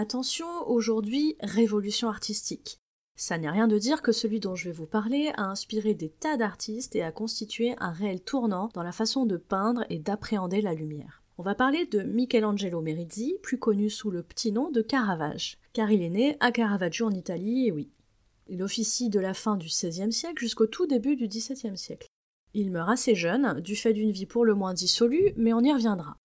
Attention, aujourd'hui, révolution artistique. Ça n'est rien de dire que celui dont je vais vous parler a inspiré des tas d'artistes et a constitué un réel tournant dans la façon de peindre et d'appréhender la lumière. On va parler de Michelangelo Merisi, plus connu sous le petit nom de Caravage, car il est né à Caravaggio en Italie, et oui. Il officie de la fin du XVIe siècle jusqu'au tout début du XVIIe siècle. Il meurt assez jeune, du fait d'une vie pour le moins dissolue, mais on y reviendra.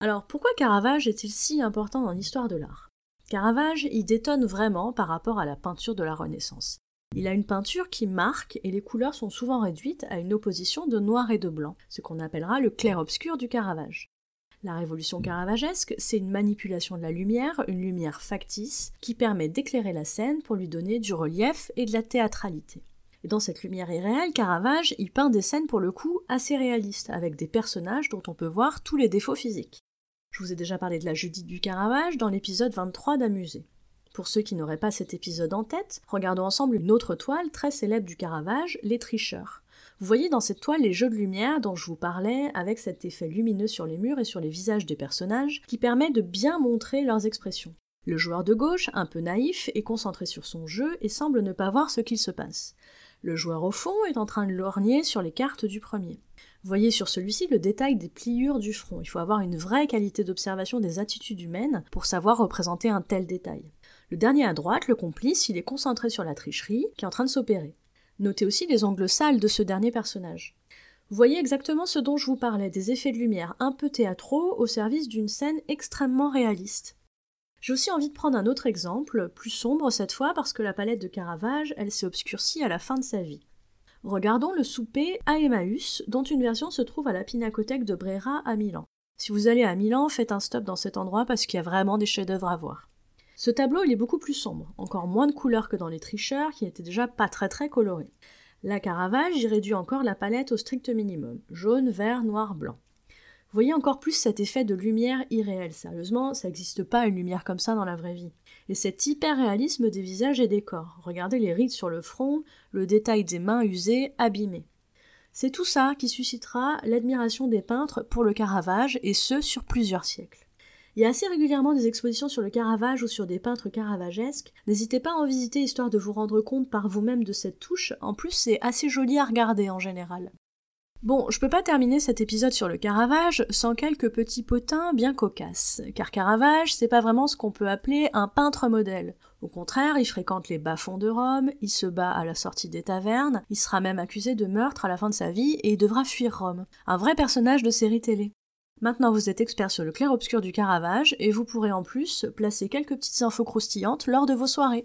Alors pourquoi Caravage est-il si important dans l'histoire de l'art? Caravage y détonne vraiment par rapport à la peinture de la Renaissance. Il a une peinture qui marque et les couleurs sont souvent réduites à une opposition de noir et de blanc, ce qu'on appellera le clair-obscur du Caravage. La révolution caravagesque, c'est une manipulation de la lumière, une lumière factice, qui permet d'éclairer la scène pour lui donner du relief et de la théâtralité. Et dans cette lumière irréelle, Caravage y peint des scènes pour le coup assez réalistes, avec des personnages dont on peut voir tous les défauts physiques. Je vous ai déjà parlé de la Judith du Caravage dans l'épisode 23 d'Amusé. Pour ceux qui n'auraient pas cet épisode en tête, regardons ensemble une autre toile très célèbre du Caravage, Les Tricheurs. Vous voyez dans cette toile les jeux de lumière dont je vous parlais, avec cet effet lumineux sur les murs et sur les visages des personnages, qui permet de bien montrer leurs expressions. Le joueur de gauche, un peu naïf, est concentré sur son jeu et semble ne pas voir ce qu'il se passe. Le joueur au fond est en train de lorgner sur les cartes du premier. Voyez sur celui-ci le détail des pliures du front. Il faut avoir une vraie qualité d'observation des attitudes humaines pour savoir représenter un tel détail. Le dernier à droite, le complice, il est concentré sur la tricherie qui est en train de s'opérer. Notez aussi les angles sales de ce dernier personnage. Vous voyez exactement ce dont je vous parlais, des effets de lumière un peu théâtraux au service d'une scène extrêmement réaliste. J'ai aussi envie de prendre un autre exemple, plus sombre cette fois parce que la palette de Caravage, elle s'est obscurcie à la fin de sa vie. Regardons le souper à Emmaüs, dont une version se trouve à la Pinacothèque de Brera à Milan. Si vous allez à Milan, faites un stop dans cet endroit parce qu'il y a vraiment des chefs-d'œuvre à voir. Ce tableau, il est beaucoup plus sombre, encore moins de couleurs que dans les tricheurs, qui n'étaient déjà pas très très colorés. La Caravage y réduit encore la palette au strict minimum jaune, vert, noir, blanc. Voyez encore plus cet effet de lumière irréelle. Sérieusement, ça n'existe pas une lumière comme ça dans la vraie vie. Et cet hyper-réalisme des visages et des corps. Regardez les rides sur le front, le détail des mains usées, abîmées. C'est tout ça qui suscitera l'admiration des peintres pour le Caravage, et ce sur plusieurs siècles. Il y a assez régulièrement des expositions sur le Caravage ou sur des peintres caravagesques. N'hésitez pas à en visiter histoire de vous rendre compte par vous-même de cette touche. En plus, c'est assez joli à regarder en général. Bon, je peux pas terminer cet épisode sur le Caravage sans quelques petits potins bien cocasses, car Caravage, c'est pas vraiment ce qu'on peut appeler un peintre modèle. Au contraire, il fréquente les bas-fonds de Rome, il se bat à la sortie des tavernes, il sera même accusé de meurtre à la fin de sa vie et il devra fuir Rome. Un vrai personnage de série télé. Maintenant, vous êtes expert sur le clair-obscur du Caravage et vous pourrez en plus placer quelques petites infos croustillantes lors de vos soirées.